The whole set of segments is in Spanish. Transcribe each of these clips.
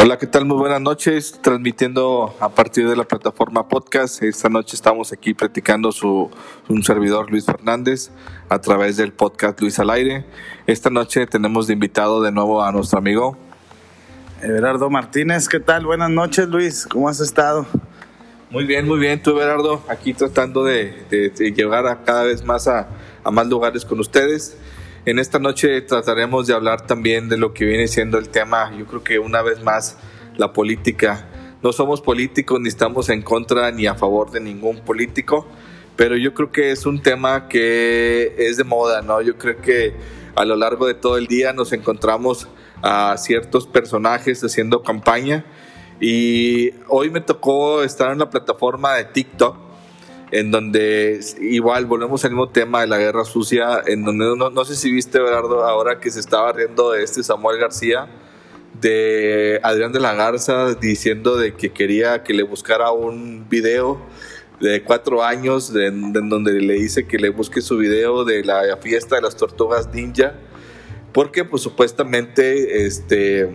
Hola, ¿qué tal? Muy buenas noches. Transmitiendo a partir de la plataforma podcast. Esta noche estamos aquí platicando su un servidor Luis Fernández a través del podcast Luis al aire. Esta noche tenemos de invitado de nuevo a nuestro amigo Everardo Martínez. ¿Qué tal? Buenas noches, Luis. ¿Cómo has estado? Muy bien, muy bien. Tú, Everardo, aquí tratando de, de, de llegar a cada vez más a, a más lugares con ustedes. En esta noche trataremos de hablar también de lo que viene siendo el tema, yo creo que una vez más, la política. No somos políticos ni estamos en contra ni a favor de ningún político, pero yo creo que es un tema que es de moda, ¿no? Yo creo que a lo largo de todo el día nos encontramos a ciertos personajes haciendo campaña y hoy me tocó estar en la plataforma de TikTok en donde igual volvemos al mismo tema de la guerra sucia, en donde no, no sé si viste, Berardo, ahora que se estaba riendo de este Samuel García, de Adrián de la Garza, diciendo de que quería que le buscara un video de cuatro años, de, de, donde le dice que le busque su video de la fiesta de las tortugas ninja, porque pues supuestamente este,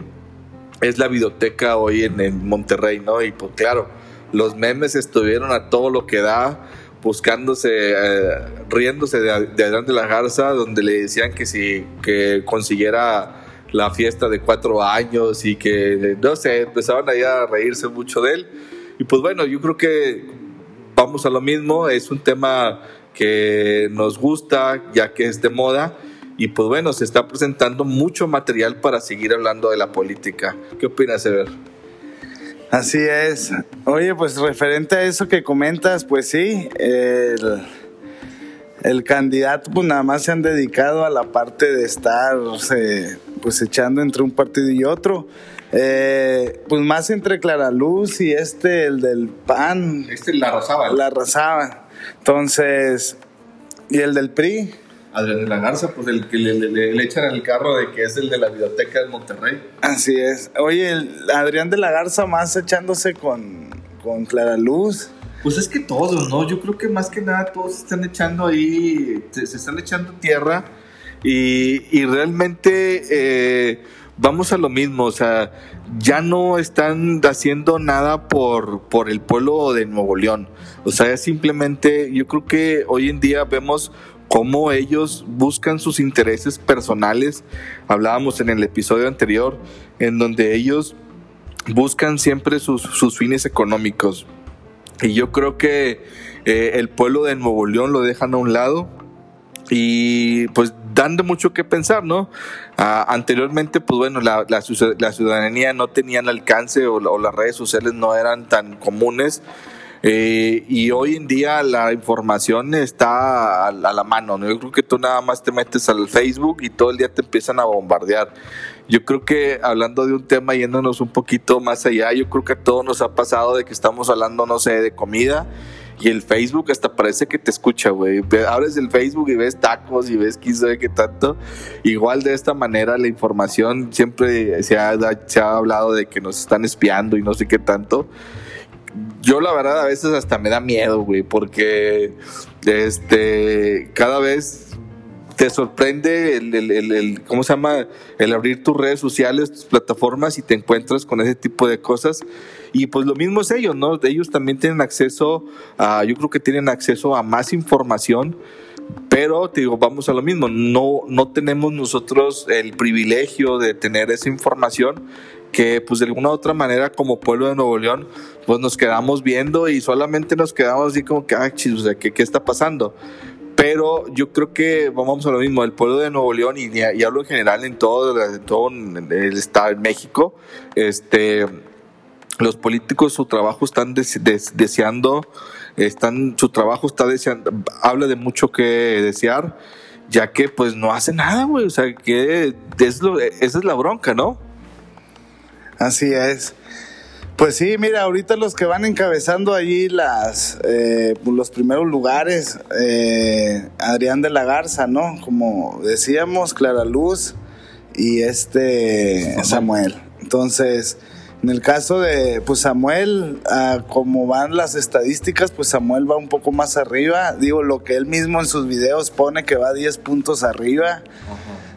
es la videoteca hoy en, en Monterrey, ¿no? Y pues claro, los memes estuvieron a todo lo que da, buscándose, eh, riéndose de, de, Adrián de la Garza, donde le decían que si que consiguiera la fiesta de cuatro años y que, no sé, empezaban ahí a reírse mucho de él. Y pues bueno, yo creo que vamos a lo mismo, es un tema que nos gusta, ya que es de moda. Y pues bueno, se está presentando mucho material para seguir hablando de la política. ¿Qué opinas, Ever? Así es. Oye, pues referente a eso que comentas, pues sí, el, el candidato pues nada más se han dedicado a la parte de estar pues echando entre un partido y otro. Eh, pues más entre Clara Luz y este, el del PAN. Este la arrasaba. La arrasaba. Entonces, y el del PRI. Adrián de la Garza, pues el que le, le, le, echan el carro de que es el de la biblioteca de Monterrey. Así es. Oye, el Adrián de la Garza más echándose con, con Clara Luz. Pues es que todos, ¿no? Yo creo que más que nada todos se están echando ahí, se, se están echando tierra y, y realmente eh, vamos a lo mismo, o sea, ya no están haciendo nada por, por el pueblo de Nuevo León. O sea, simplemente yo creo que hoy en día vemos cómo ellos buscan sus intereses personales. Hablábamos en el episodio anterior, en donde ellos buscan siempre sus, sus fines económicos. Y yo creo que eh, el pueblo de Nuevo León lo dejan a un lado y pues dando mucho que pensar, ¿no? Uh, anteriormente, pues bueno, la, la, la, ciudadanía no tenía el alcance o, o las redes sociales no eran tan comunes. Eh, y hoy en día la información está a, a, la mano, ¿no? Yo creo que tú nada más te metes al Facebook y todo el día te empiezan a bombardear. Yo creo que hablando de un tema yéndonos un poquito más allá, yo creo que a todos nos ha pasado de que estamos hablando, no sé, de comida y el Facebook hasta parece que te escucha, güey. Abres el Facebook y ves tacos y ves quién sabe qué tanto. Igual de esta manera la información siempre se ha, se ha hablado de que nos están espiando y no sé qué tanto yo la verdad a veces hasta me da miedo, güey, porque este cada vez te sorprende el, el, el, el, ¿cómo se llama? El abrir tus redes sociales, tus plataformas y te encuentras con ese tipo de cosas. Y pues lo mismo es ellos, ¿no? Ellos también tienen acceso a, yo creo que tienen acceso a más información, pero te digo, vamos a lo mismo, no, no tenemos nosotros el privilegio de tener esa información que pues de alguna u otra manera como pueblo de Nuevo León pues nos quedamos viendo y solamente nos quedamos así como que, ah, chis, o sea, ¿qué, ¿qué está pasando? Pero yo creo que vamos a lo mismo, el pueblo de Nuevo León y, y hablo en general en todo, en todo el estado, en México, este, los políticos su trabajo están des, des, deseando, están, su trabajo está deseando, habla de mucho que desear, ya que pues no hace nada, güey, o sea, que es lo, esa es la bronca, ¿no? Así es. Pues sí, mira, ahorita los que van encabezando allí las, eh, los primeros lugares, eh, Adrián de la Garza, ¿no? Como decíamos, Clara Luz y este Samuel. Entonces, en el caso de pues Samuel, uh, como van las estadísticas, pues Samuel va un poco más arriba. Digo, lo que él mismo en sus videos pone que va 10 puntos arriba.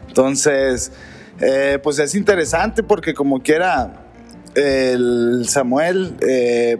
Entonces, eh, pues es interesante porque como quiera el Samuel, eh,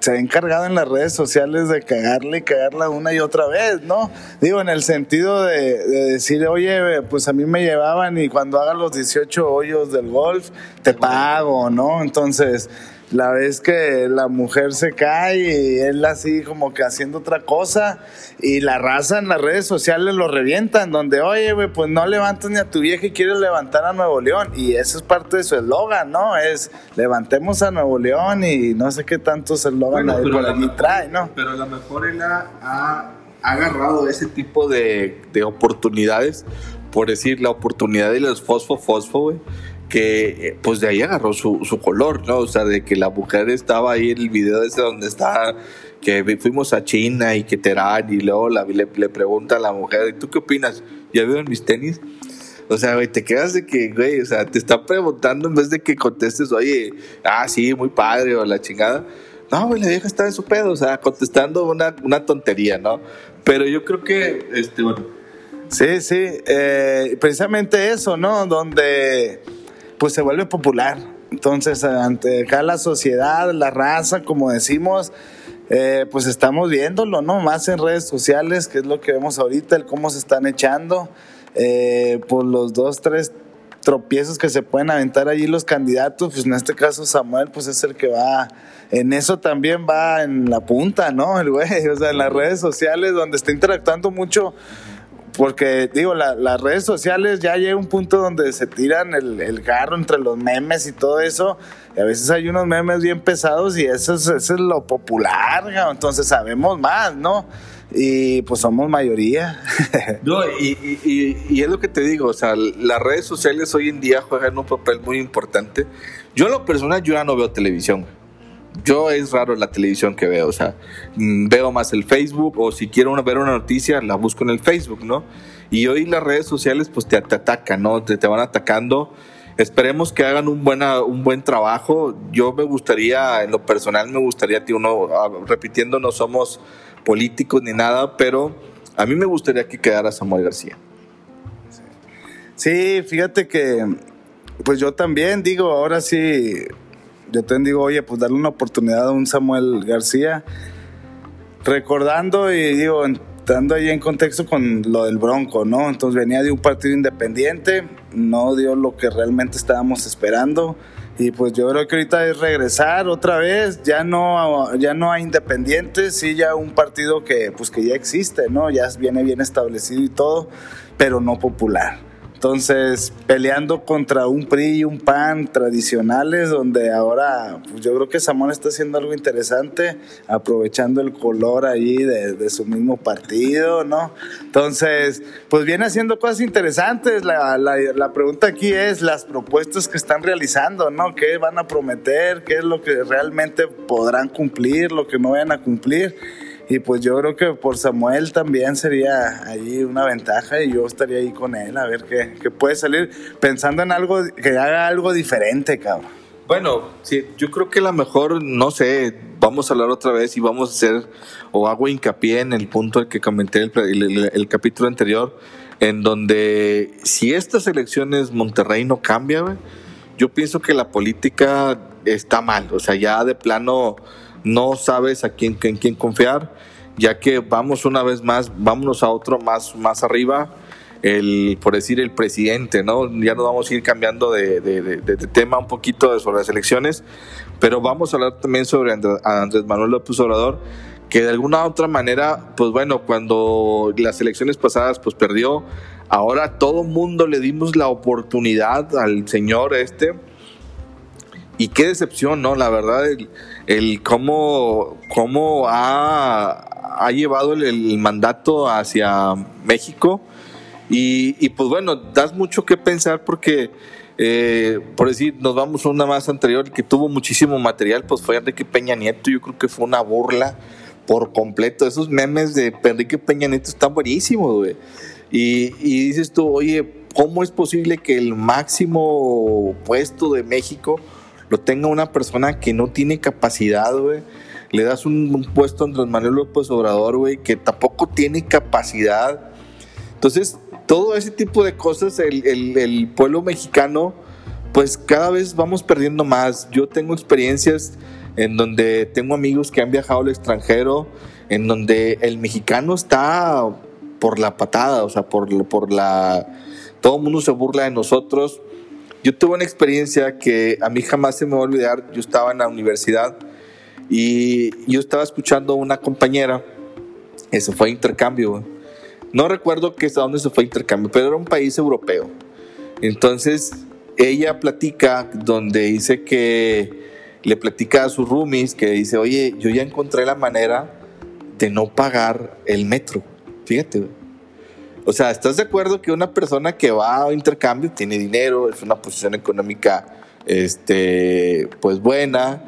se ha encargado en las redes sociales de cagarle y cagarla una y otra vez, ¿no? Digo, en el sentido de, de, decir, oye, pues a mí me llevaban y cuando haga los 18 hoyos del golf, te pago, ¿no? Entonces, la vez que la mujer se cae y él así como que haciendo otra cosa y la raza en las redes sociales lo revientan, donde, oye, güey, pues no levantas ni a tu vieja y quieres levantar a Nuevo León. Y eso es parte de su eslogan, ¿no? Es levantemos a Nuevo León y no sé qué tantos eslogan bueno, por allí trae, ¿no? Pero a lo mejor él ha, ha agarrado ese tipo de, de oportunidades, por decir, la oportunidad de los fosfo-fosfo, güey que eh, pues de ahí agarró su, su, color, ¿no? O sea, de que la mujer estaba ahí en el video ese donde está, que fuimos a China y que Terán y luego le, le, pregunta a la mujer, ¿tú qué opinas? ¿Ya vieron mis tenis? O sea, güey, te quedas de que, güey, o sea, te está preguntando en vez de que contestes, oye, ah, sí, muy padre o la chingada. No, güey, la vieja está en su pedo, o sea, contestando una, una tontería, ¿no? Pero yo creo que, este, bueno. Sí, sí, eh, precisamente eso, ¿no? Donde pues se vuelve popular. Entonces, ante acá la sociedad, la raza, como decimos, eh, pues estamos viéndolo, ¿no? Más en redes sociales, que es lo que vemos ahorita, el cómo se están echando, eh, por los dos, tres tropiezos que se pueden aventar allí los candidatos, pues en este caso Samuel, pues es el que va, en eso también va en la punta, ¿no? El güey, o sea, en las redes sociales, donde está interactuando mucho porque digo, las redes sociales ya llega un punto donde se tiran el, el garro entre los memes y todo eso. Y a veces hay unos memes bien pesados y eso es, lo popular, entonces sabemos más, ¿no? Y pues somos mayoría. no, y, es lo que te digo, o sea, las redes sociales hoy en día juegan un papel muy importante. Yo en lo personal, yo ya no veo televisión yo es raro la televisión que veo, o sea, mm, veo más el Facebook o si quiero ver una noticia la busco en el Facebook, ¿no? Y hoy las redes sociales pues te, atacan, ¿no? Te, van atacando. Esperemos que hagan un, buena, un buen trabajo. Yo me gustaría, en lo personal me gustaría, tío, no, ah, repitiendo, no somos políticos ni nada, pero a mí me gustaría que quedara Samuel García. Sí, fíjate que, pues yo también digo, ahora sí, yo te digo, oye, pues darle una oportunidad a un Samuel García, recordando y digo, entrando ahí en contexto con lo del Bronco, ¿no? Entonces venía de un partido independiente, no dio lo que realmente estábamos esperando. Y pues yo creo que ahorita es regresar otra vez, ya no, ya no hay independientes, sí ya un partido que, pues que ya existe, ¿no? Ya viene bien establecido y todo, pero no popular. Entonces, peleando contra un PRI y un PAN tradicionales, donde ahora pues yo creo que Samuel está haciendo algo interesante, aprovechando el color ahí de, su mismo partido, ¿no? Entonces, pues viene haciendo cosas interesantes. La, la, la, pregunta aquí es las propuestas que están realizando, ¿no? ¿Qué van a prometer? ¿Qué es lo que realmente podrán cumplir? ¿Lo que no vayan a cumplir? Y pues yo creo que por Samuel también sería ahí una ventaja y yo estaría ahí con él a ver qué, qué puede salir pensando en algo que haga algo diferente, cabrón. Bueno, sí, yo creo que la mejor, no sé, vamos a hablar otra vez y vamos a hacer, o hago hincapié en el punto que comenté el, el, el capítulo anterior, en donde si estas elecciones Monterrey no cambia, yo pienso que la política está mal, o sea, ya de plano no sabes a quién, en quién confiar, ya que vamos una vez más, vámonos a otro más, más arriba, el, por decir el presidente, ¿no? Ya nos vamos a ir cambiando de, de, tema un poquito sobre las elecciones, pero vamos a hablar también sobre Andrés Manuel López Obrador, que de alguna otra manera, pues bueno, cuando las elecciones pasadas pues perdió, ahora todo mundo le dimos la oportunidad al señor este, y qué decepción, ¿no? La verdad, el cómo, cómo ha, ha llevado el, mandato hacia México. Y, pues bueno, das mucho que pensar porque, eh, por decir, nos vamos a una más anterior que tuvo muchísimo material, pues fue Enrique Peña Nieto. Yo creo que fue una burla por completo. Esos memes de Enrique Peña Nieto están buenísimos, güey. Y, y dices tú, oye, ¿cómo es posible que el máximo puesto de México lo tenga una persona que no tiene capacidad, güey. Le das un, puesto a Andrés Manuel López Obrador, güey, que tampoco tiene capacidad. Entonces, todo ese tipo de cosas, el, el, pueblo mexicano, pues cada vez vamos perdiendo más. Yo tengo experiencias en donde tengo amigos que han viajado al extranjero, en donde el mexicano está por la patada, o sea, por, por la... Todo el mundo se burla de nosotros. Yo tuve una experiencia que a mí jamás se me va a olvidar. Yo estaba en la universidad y yo estaba escuchando a una compañera que se fue intercambio. No recuerdo que a dónde se fue intercambio, pero era un país europeo. Entonces ella platica donde dice que le platica a sus roomies que dice, oye, yo ya encontré la manera de no pagar el metro. Fíjate, O sea, ¿estás de acuerdo que una persona que va a intercambio tiene dinero, es una posición económica este, pues buena,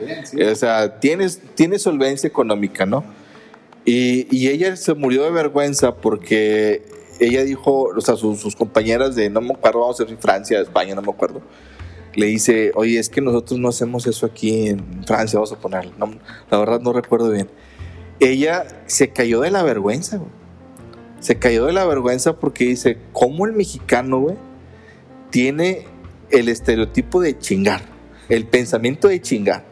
o sea, tienes, tiene solvencia económica, ¿no? Y, y, ella se murió de vergüenza porque ella dijo, o sea, sus, sus compañeras de, no me acuerdo, vamos a ser Francia, España, no me acuerdo, le dice, oye, es que nosotros no hacemos eso aquí en Francia, vamos a ponerlo. la verdad no recuerdo bien. Ella se cayó de la vergüenza, güey. Se cayó de la vergüenza porque dice, ¿cómo el mexicano, güey, tiene el estereotipo de chingar, el pensamiento de chingar?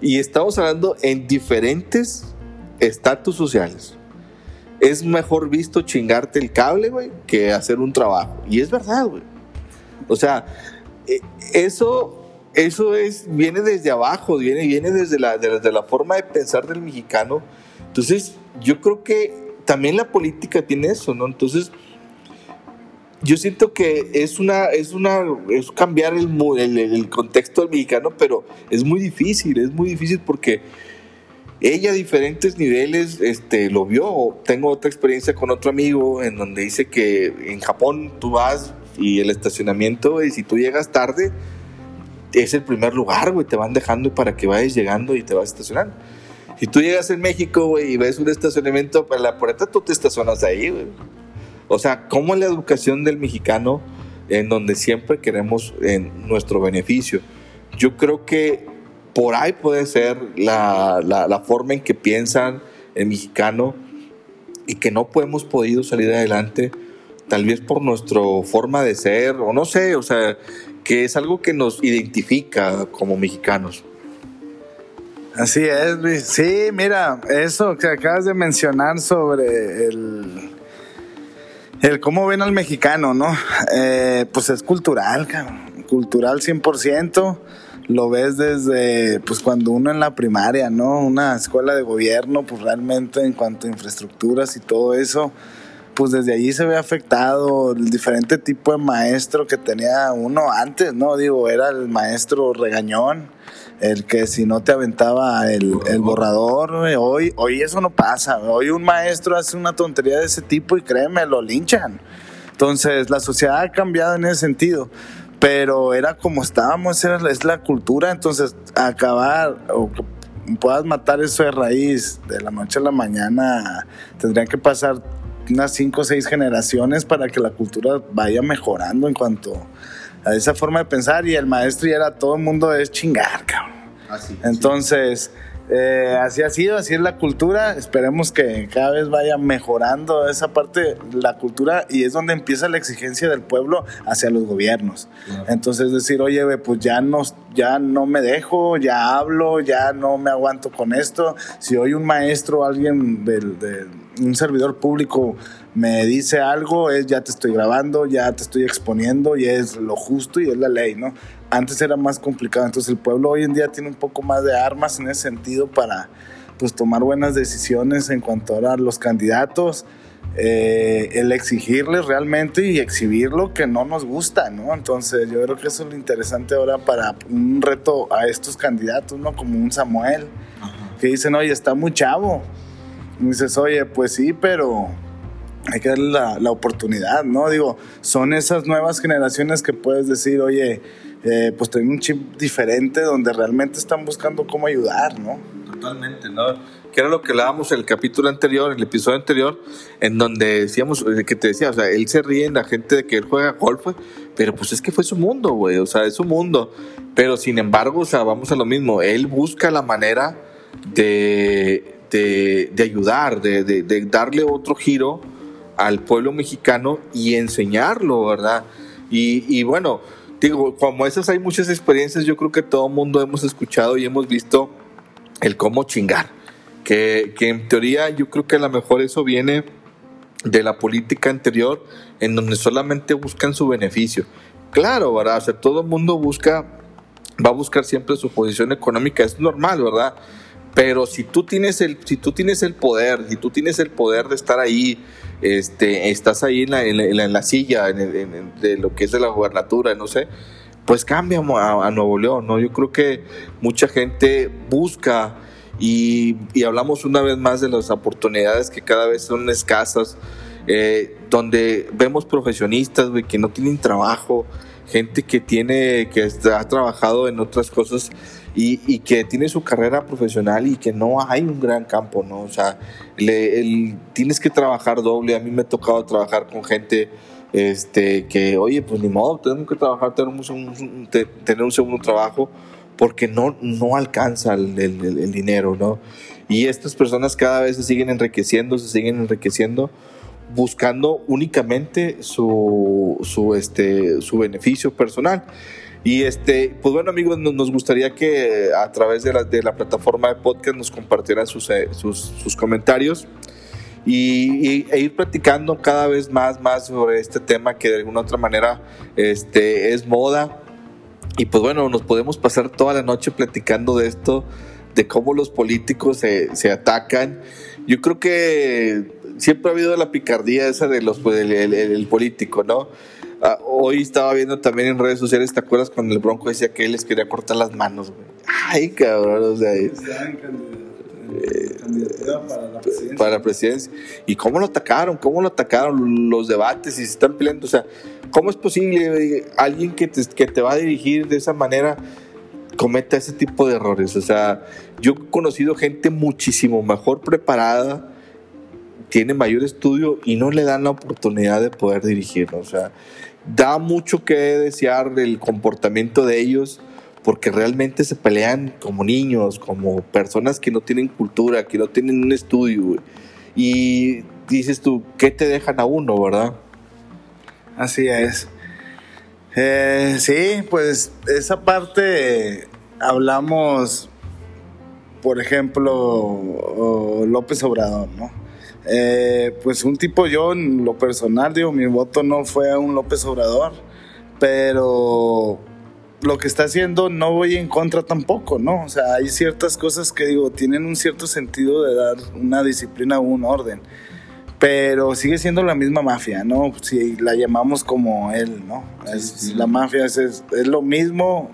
Y estamos hablando en diferentes estatus sociales. Es mejor visto chingarte el cable, güey, que hacer un trabajo. Y es verdad, güey. O sea, eh, eso, eso es, viene desde abajo, viene, viene desde, la, desde la forma de pensar del mexicano. Entonces, yo creo que también la política tiene eso, ¿no? Entonces, yo siento que es una, es una, es cambiar el, el, el, contexto del mexicano, pero es muy difícil, es muy difícil porque ella a diferentes niveles este, lo vio. Tengo otra experiencia con otro amigo en donde dice que en Japón tú vas y el estacionamiento, y si tú llegas tarde, es el primer lugar, güey, te van dejando para que vayas llegando y te vas estacionando. Si tú llegas en México, güey, y ves un estacionamiento para la puerta, tú te estacionas ahí, güey. O sea, como la educación del mexicano, en donde siempre queremos en nuestro beneficio. Yo creo que por ahí puede ser la, la, la forma en que piensan el mexicano y que no hemos podido salir adelante tal vez por nuestra forma de ser, o no sé, o sea, que es algo que nos identifica como mexicanos. Así es, Luis. Sí, mira, eso que acabas de mencionar sobre el, el cómo ven al mexicano, ¿no? Eh, pues es cultural, cabrón. Cultural 100%. Lo ves desde, pues cuando uno en la primaria, ¿no? Una escuela de gobierno, pues realmente en cuanto a infraestructuras y todo eso, pues desde allí se ve afectado el diferente tipo de maestro que tenía uno antes, ¿no? Digo, era el maestro regañón, el que si no te aventaba el, borrador, hoy, hoy eso no pasa, hoy un maestro hace una tontería de ese tipo y créeme, lo linchan. Entonces, la sociedad ha cambiado en ese sentido, pero era como estábamos, era, es la cultura, entonces acabar o puedas matar eso de raíz de la noche a la mañana, tendrían que pasar unas cinco o seis generaciones para que la cultura vaya mejorando en cuanto a esa forma de pensar y el maestro ya era todo el mundo es chingar, cabrón. Así, Entonces, eh, así ha sido, así es la cultura. Esperemos que cada vez vaya mejorando esa parte, la cultura, y es donde empieza la exigencia del pueblo hacia los gobiernos. Entonces, decir, oye, pues ya no, ya no me dejo, ya hablo, ya no me aguanto con esto. Si hoy un maestro, alguien del, un servidor público me dice algo, es ya te estoy grabando, ya te estoy exponiendo y es lo justo y es la ley, ¿no? Antes era más complicado, entonces el pueblo hoy en día tiene un poco más de armas en ese sentido para pues tomar buenas decisiones en cuanto a los candidatos, eh, el exigirles realmente y exhibir lo que no nos gusta, ¿no? Entonces yo creo que eso es lo interesante ahora para un reto a estos candidatos, ¿no? Como un Samuel, que dicen, oye, está muy chavo. Y dices, oye, pues sí, pero hay que darle la, la, oportunidad, ¿no? Digo, son esas nuevas generaciones que puedes decir, oye, eh, pues tienen un chip diferente donde realmente están buscando cómo ayudar, ¿no? Totalmente, ¿no? Que era lo que hablábamos en el capítulo anterior, en el episodio anterior, en donde decíamos, eh, que te decía, o sea, él se ríe en la gente de que él juega golf, pero pues es que fue su mundo, güey, o sea, es su mundo. Pero sin embargo, o sea, vamos a lo mismo, él busca la manera de, de, de ayudar, de, de, de darle otro giro al pueblo mexicano y enseñarlo, ¿verdad? Y, y, bueno, digo, como esas hay muchas experiencias, yo creo que todo el mundo hemos escuchado y hemos visto el cómo chingar. Que, que en teoría yo creo que a lo mejor eso viene de la política anterior, en donde solamente buscan su beneficio. Claro, ¿verdad? O sea, todo el mundo busca, va a buscar siempre su posición económica, es normal, ¿verdad? Pero si tú tienes el, si tú tienes el poder, si tú tienes el poder de estar ahí, este, estás ahí en la, en la, silla de lo que es de la gobernatura, no sé, pues cambia a, Nuevo León, ¿no? Yo creo que mucha gente busca y, hablamos una vez más de las oportunidades que cada vez son escasas, eh, donde vemos profesionistas que no tienen trabajo, gente que tiene, que ha trabajado en otras cosas y, que tiene su carrera profesional y que no hay un gran campo, ¿no? O sea, le, tienes que trabajar doble. A mí me ha tocado trabajar con gente este, que, oye, pues ni modo, tenemos que trabajar, tenemos un, tener un segundo trabajo porque no, no alcanza el, el, dinero, ¿no? Y estas personas cada vez se siguen enriqueciendo, se siguen enriqueciendo buscando únicamente su, su, este, su beneficio personal. Y este, pues bueno amigos, nos gustaría que a través de la, de la plataforma de podcast nos compartieran sus, eh, sus, sus comentarios y, e ir platicando cada vez más, más sobre este tema que de alguna otra manera este, es moda. Y pues bueno, nos podemos pasar toda la noche platicando de esto, de cómo los políticos se, se atacan. Yo creo que siempre ha habido la picardía esa de los, pues, el político, ¿no? Ah, hoy estaba viendo también en redes sociales, ¿te acuerdas cuando el Bronco decía que él les quería cortar las manos, güey? Ay, cabrón, o sea. Eh, para la presidencia. Para la presidencia. ¿Y cómo lo atacaron? ¿Cómo lo atacaron los debates? Y se están peleando. O sea, ¿cómo es posible alguien que te, que te va a dirigir de esa manera cometa ese tipo de errores? O sea, yo he conocido gente muchísimo mejor preparada tiene mayor estudio y no le dan la oportunidad de poder dirigirlo. O sea, da mucho que desear el comportamiento de ellos porque realmente se pelean como niños, como personas que no tienen cultura, que no tienen un estudio. Y dices tú, ¿qué te dejan a uno, verdad? Así es. Eh, sí, pues esa parte hablamos, por ejemplo, López Obrador, ¿no? Eh, pues un tipo yo, en lo personal, digo, mi voto no fue a un López Obrador, pero lo que está haciendo no voy en contra tampoco, ¿no? O sea, hay ciertas cosas que digo, tienen un cierto sentido de dar una disciplina o un orden, pero sigue siendo la misma mafia, ¿no? Si la llamamos como él, ¿no? Es, La mafia es, es, es lo mismo,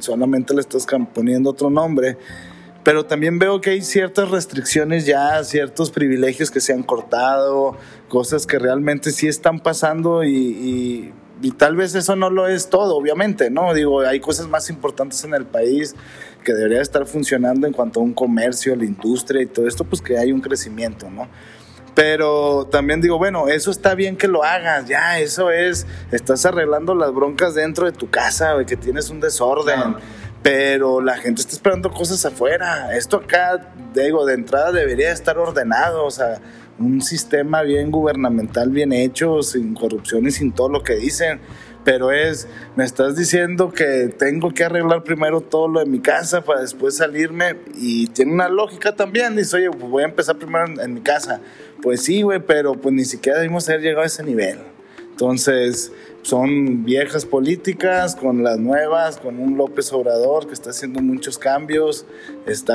solamente le estás poniendo otro nombre pero también veo que hay ciertas restricciones ya, ciertos privilegios que se han cortado, cosas que realmente sí están pasando y, tal vez eso no lo es todo, obviamente, ¿no? Digo, hay cosas más importantes en el país que debería estar funcionando en cuanto a un comercio, la industria y todo esto, pues que hay un crecimiento, ¿no? Pero también digo, bueno, eso está bien que lo hagas, ya, eso es, estás arreglando las broncas dentro de tu casa, que tienes un desorden pero la gente está esperando cosas afuera. Esto acá, digo, de entrada debería estar ordenado, o sea, un sistema bien gubernamental, bien hecho, sin corrupción y sin todo lo que dicen. Pero es, me estás diciendo que tengo que arreglar primero todo lo de mi casa para después salirme. Y tiene una lógica también. Dice, oye, pues voy a empezar primero en, en mi casa. Pues sí, güey, pero pues ni siquiera debimos haber llegado a ese nivel. Entonces, son viejas políticas con las nuevas, con un López Obrador que está haciendo muchos cambios, está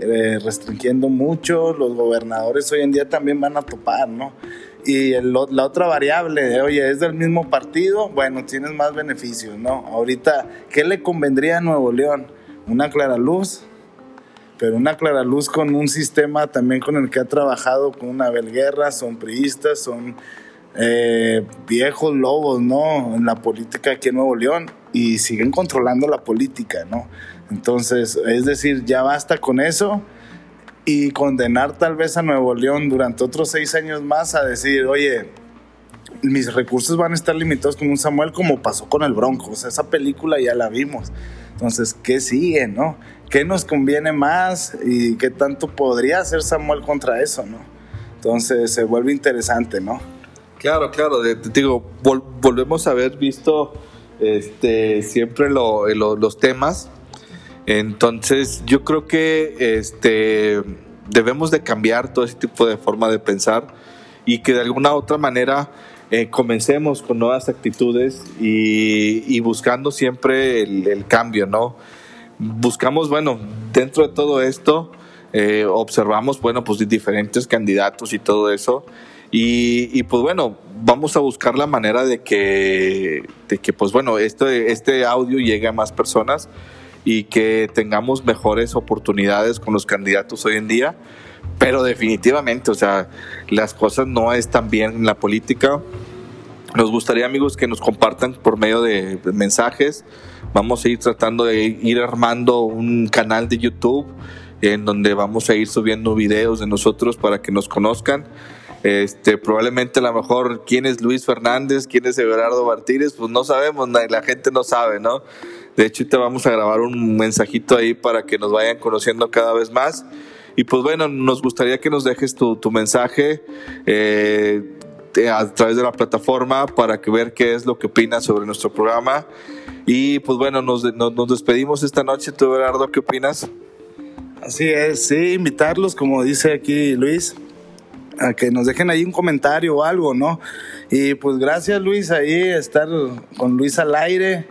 eh, restringiendo mucho, los gobernadores hoy en día también van a topar, ¿no? Y la otra variable, oye, es del mismo partido, bueno, tienes más beneficios, ¿no? Ahorita, ¿qué le convendría a Nuevo León? Una clara luz, pero una clara luz con un sistema también con el que ha trabajado con una belguerra, son priistas, son eh, viejos lobos, ¿no? En la política aquí en Nuevo León y siguen controlando la política, ¿no? Entonces, es decir, ya basta con eso y condenar tal vez a Nuevo León durante otros seis años más a decir, oye, mis recursos van a estar limitados con un Samuel como pasó con el Bronco, o sea, esa película ya la vimos. Entonces, ¿qué sigue, no? ¿Qué nos conviene más y qué tanto podría hacer Samuel contra eso, no? Entonces, se vuelve interesante, ¿no? Claro, claro, digo, volvemos a haber visto este, siempre los temas. Entonces, yo creo que este, debemos de cambiar todo ese tipo de forma de pensar y que de alguna u otra manera eh, comencemos con nuevas actitudes y, buscando siempre el, cambio, ¿no? Buscamos, bueno, dentro de todo esto, eh, observamos, bueno, pues diferentes candidatos y todo eso. Y, pues bueno, vamos a buscar la manera de que, de que pues bueno, este, este audio llegue a más personas y que tengamos mejores oportunidades con los candidatos hoy en día. Pero definitivamente, o sea, las cosas no están bien en la política. Nos gustaría, amigos, que nos compartan por medio de mensajes. Vamos a ir tratando de ir armando un canal de YouTube en donde vamos a ir subiendo videos de nosotros para que nos conozcan. Este, probablemente a lo mejor quién es Luis Fernández, quién es Everardo Martínez, pues no sabemos, la gente no sabe, ¿no? De hecho, te vamos a grabar un mensajito ahí para que nos vayan conociendo cada vez más. Y pues bueno, nos gustaría que nos dejes tu, mensaje eh, a través de la plataforma para que ver qué es lo que opinas sobre nuestro programa. Y pues bueno, nos, nos, despedimos esta noche. ¿Tú, Gerardo, qué opinas? Así es, sí, invitarlos, como dice aquí Luis, a que nos dejen ahí un comentario o algo, ¿no? Y pues gracias Luis, ahí estar con Luis al aire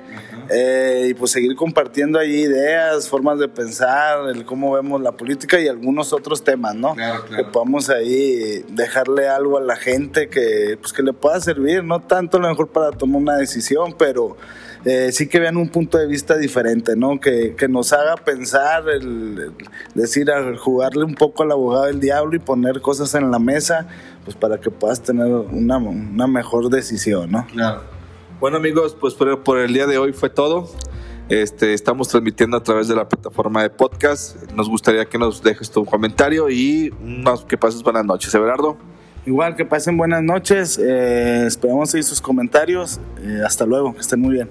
eh, y pues seguir compartiendo ahí ideas, formas de pensar, el cómo vemos la política y algunos otros temas, ¿no? Que podamos ahí dejarle algo a la gente que, pues, que le pueda servir, no tanto a lo mejor para tomar una decisión, pero eh, sí que vean un punto de vista diferente, ¿no? Que, que nos haga pensar, el, decir, jugarle un poco al abogado del diablo y poner cosas en la mesa, pues para que puedas tener una, una mejor decisión, ¿no? Claro. Bueno amigos, pues por, por el día de hoy fue todo. Este, estamos transmitiendo a través de la plataforma de podcast. Nos gustaría que nos dejes tu comentario y que pases buenas noches, Everardo. Igual que pasen buenas noches. Eh, esperamos seguir sus comentarios. Eh, hasta luego, que estén muy bien.